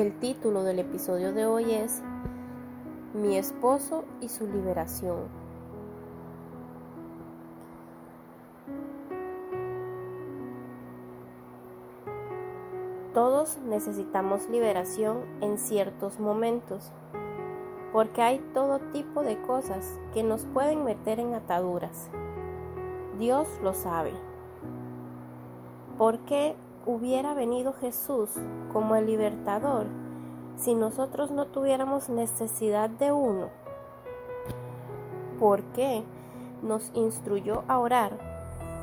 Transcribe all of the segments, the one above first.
El título del episodio de hoy es Mi esposo y su liberación. Todos necesitamos liberación en ciertos momentos, porque hay todo tipo de cosas que nos pueden meter en ataduras. Dios lo sabe. ¿Por qué hubiera venido Jesús como el libertador si nosotros no tuviéramos necesidad de uno? ¿Por qué nos instruyó a orar?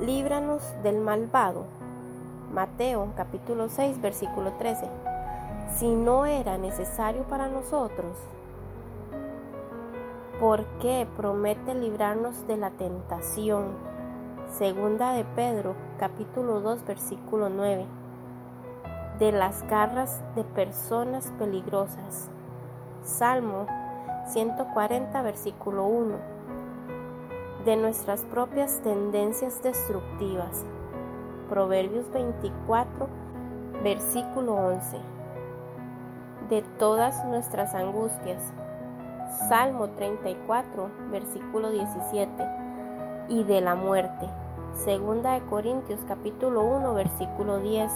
Líbranos del malvado. Mateo capítulo 6 versículo 13. Si no era necesario para nosotros, ¿por qué promete librarnos de la tentación? Segunda de Pedro, capítulo 2, versículo 9. De las garras de personas peligrosas. Salmo 140, versículo 1. De nuestras propias tendencias destructivas. Proverbios 24, versículo 11. De todas nuestras angustias. Salmo 34, versículo 17. Y de la muerte. Segunda de Corintios capítulo 1 versículo 10.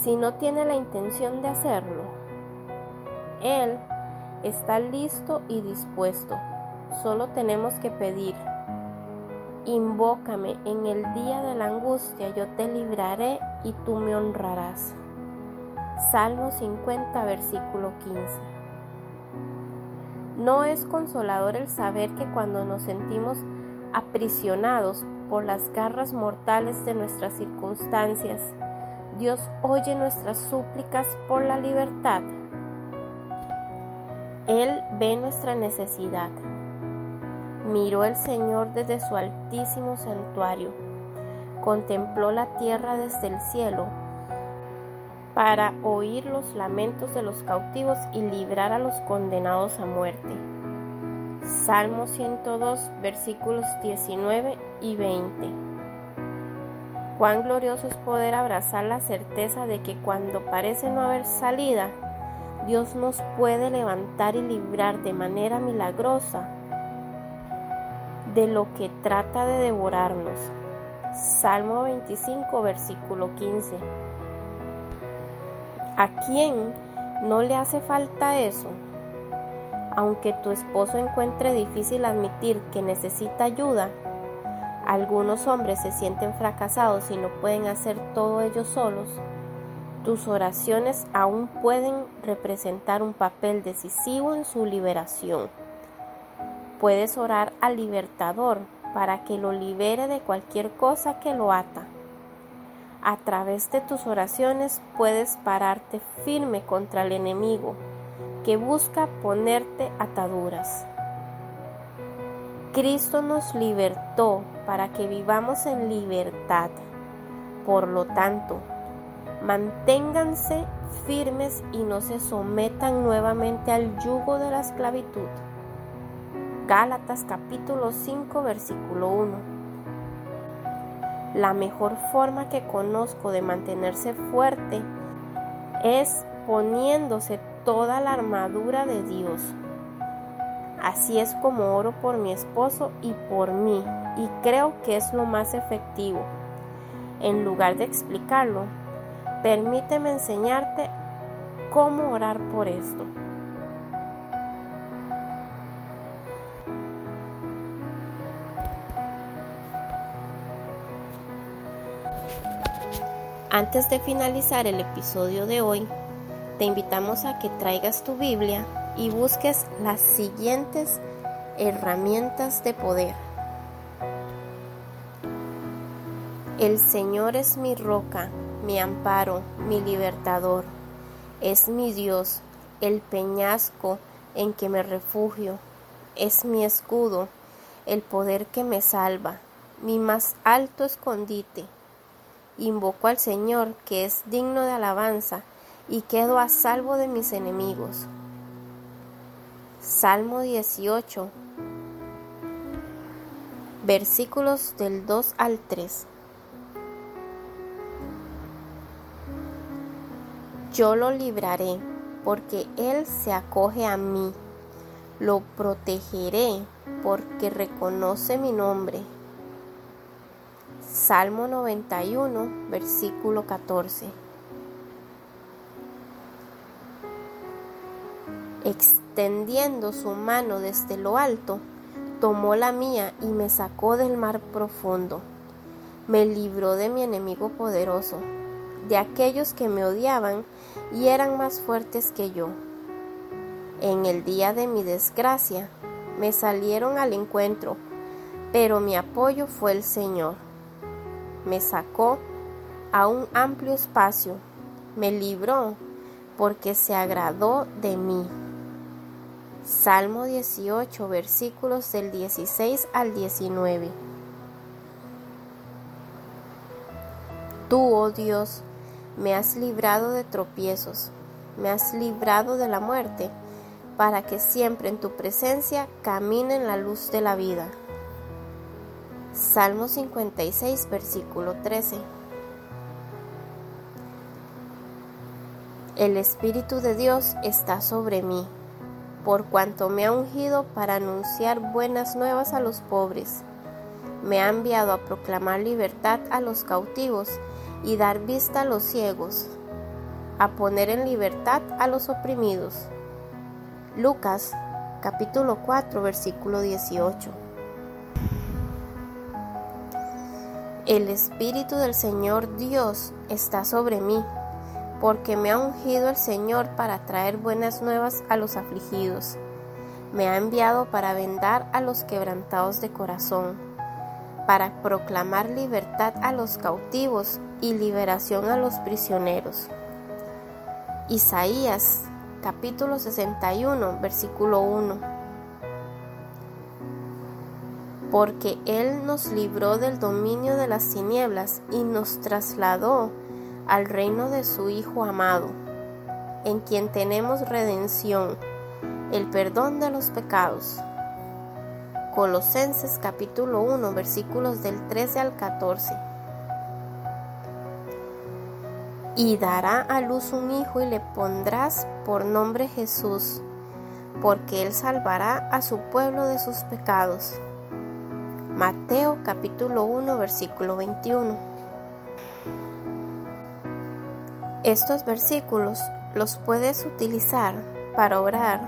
Si no tiene la intención de hacerlo, Él está listo y dispuesto. Solo tenemos que pedir. Invócame en el día de la angustia, yo te libraré y tú me honrarás. Salmo 50, versículo 15. No es consolador el saber que cuando nos sentimos aprisionados por las garras mortales de nuestras circunstancias. Dios oye nuestras súplicas por la libertad. Él ve nuestra necesidad. Miró el Señor desde su altísimo santuario. Contempló la tierra desde el cielo para oír los lamentos de los cautivos y librar a los condenados a muerte. Salmo 102, versículos 19 y 20. Cuán glorioso es poder abrazar la certeza de que cuando parece no haber salida, Dios nos puede levantar y librar de manera milagrosa de lo que trata de devorarnos. Salmo 25, versículo 15. ¿A quién no le hace falta eso? Aunque tu esposo encuentre difícil admitir que necesita ayuda, algunos hombres se sienten fracasados y no pueden hacer todo ellos solos, tus oraciones aún pueden representar un papel decisivo en su liberación. Puedes orar al libertador para que lo libere de cualquier cosa que lo ata. A través de tus oraciones puedes pararte firme contra el enemigo que busca ponerte ataduras. Cristo nos libertó para que vivamos en libertad. Por lo tanto, manténganse firmes y no se sometan nuevamente al yugo de la esclavitud. Gálatas capítulo 5 versículo 1. La mejor forma que conozco de mantenerse fuerte es poniéndose toda la armadura de Dios. Así es como oro por mi esposo y por mí, y creo que es lo más efectivo. En lugar de explicarlo, permíteme enseñarte cómo orar por esto. Antes de finalizar el episodio de hoy, te invitamos a que traigas tu Biblia y busques las siguientes herramientas de poder. El Señor es mi roca mi amparo, mi libertador. Es mi Dios, el peñasco en que me refugio. Es mi escudo, el poder que me salva, mi más alto escondite. Invoco al Señor, que es digno de alabanza, y quedo a salvo de mis enemigos. Salmo 18, versículos del 2 al 3. Yo lo libraré, porque Él se acoge a mí. Lo protegeré, porque reconoce mi nombre. Salmo 91, versículo 14. Extendiendo su mano desde lo alto, tomó la mía y me sacó del mar profundo. Me libró de mi enemigo poderoso, de aquellos que me odiaban y eran más fuertes que yo. En el día de mi desgracia me salieron al encuentro, pero mi apoyo fue el Señor. Me sacó a un amplio espacio, me libró porque se agradó de mí. Salmo 18, versículos del 16 al 19. Tú, oh Dios, me has librado de tropiezos, me has librado de la muerte, para que siempre en tu presencia camine en la luz de la vida. Salmo 56, versículo 13. El Espíritu de Dios está sobre mí por cuanto me ha ungido para anunciar buenas nuevas a los pobres. Me ha enviado a proclamar libertad a los cautivos y dar vista a los ciegos, a poner en libertad a los oprimidos. Lucas capítulo 4 versículo 18. El Espíritu del Señor Dios está sobre mí porque me ha ungido el Señor para traer buenas nuevas a los afligidos. Me ha enviado para vendar a los quebrantados de corazón, para proclamar libertad a los cautivos y liberación a los prisioneros. Isaías capítulo 61 versículo 1 Porque Él nos libró del dominio de las tinieblas y nos trasladó al reino de su Hijo amado, en quien tenemos redención, el perdón de los pecados. Colosenses capítulo 1 versículos del 13 al 14. Y dará a luz un hijo y le pondrás por nombre Jesús, porque él salvará a su pueblo de sus pecados. Mateo capítulo 1 versículo 21. Estos versículos los puedes utilizar para orar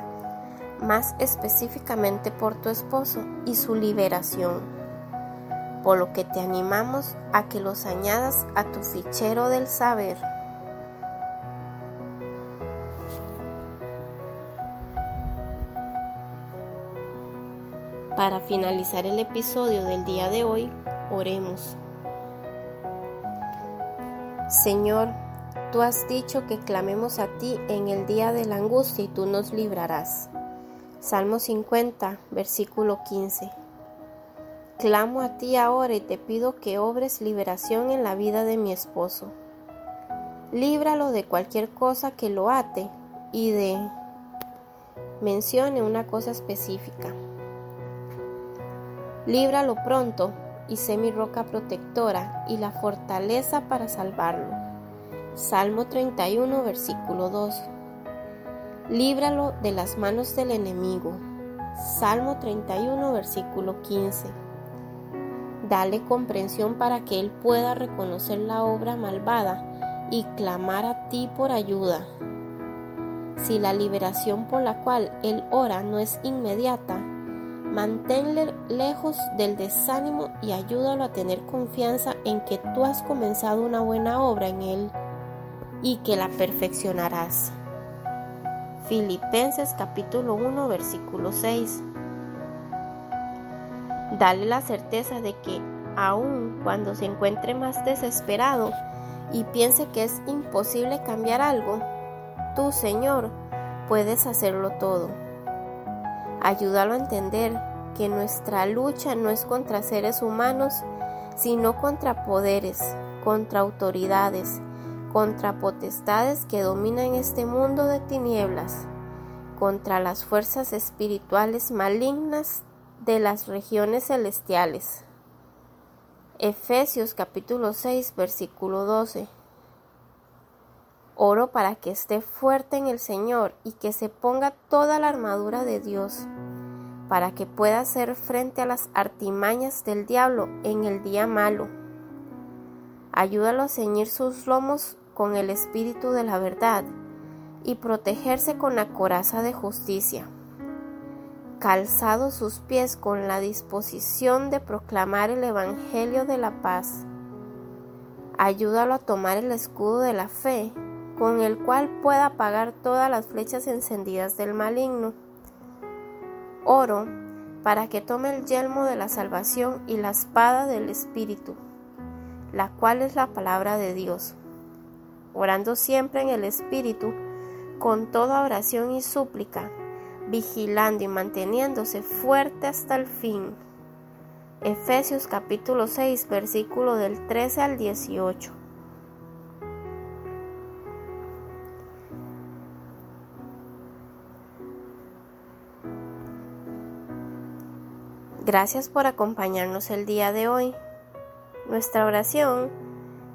más específicamente por tu esposo y su liberación, por lo que te animamos a que los añadas a tu fichero del saber. Para finalizar el episodio del día de hoy, oremos. Señor, Tú has dicho que clamemos a ti en el día de la angustia y tú nos librarás. Salmo 50, versículo 15. Clamo a ti ahora y te pido que obres liberación en la vida de mi esposo. Líbralo de cualquier cosa que lo ate y de... Mencione una cosa específica. Líbralo pronto y sé mi roca protectora y la fortaleza para salvarlo. Salmo 31, versículo 2. Líbralo de las manos del enemigo. Salmo 31, versículo 15. Dale comprensión para que él pueda reconocer la obra malvada y clamar a ti por ayuda. Si la liberación por la cual él ora no es inmediata, manténle lejos del desánimo y ayúdalo a tener confianza en que tú has comenzado una buena obra en él y que la perfeccionarás. Filipenses capítulo 1 versículo 6. Dale la certeza de que aun cuando se encuentre más desesperado, y piense que es imposible cambiar algo, tú, Señor, puedes hacerlo todo. Ayúdalo a entender que nuestra lucha no es contra seres humanos, sino contra poderes, contra autoridades, contra potestades que dominan este mundo de tinieblas, contra las fuerzas espirituales malignas de las regiones celestiales. Efesios capítulo 6 versículo 12. Oro para que esté fuerte en el Señor y que se ponga toda la armadura de Dios, para que pueda hacer frente a las artimañas del diablo en el día malo. Ayúdalo a ceñir sus lomos con el espíritu de la verdad y protegerse con la coraza de justicia. Calzado sus pies con la disposición de proclamar el Evangelio de la paz. Ayúdalo a tomar el escudo de la fe con el cual pueda apagar todas las flechas encendidas del maligno. Oro para que tome el yelmo de la salvación y la espada del Espíritu, la cual es la palabra de Dios, orando siempre en el Espíritu, con toda oración y súplica, vigilando y manteniéndose fuerte hasta el fin. Efesios capítulo 6, versículo del 13 al 18. Gracias por acompañarnos el día de hoy. Nuestra oración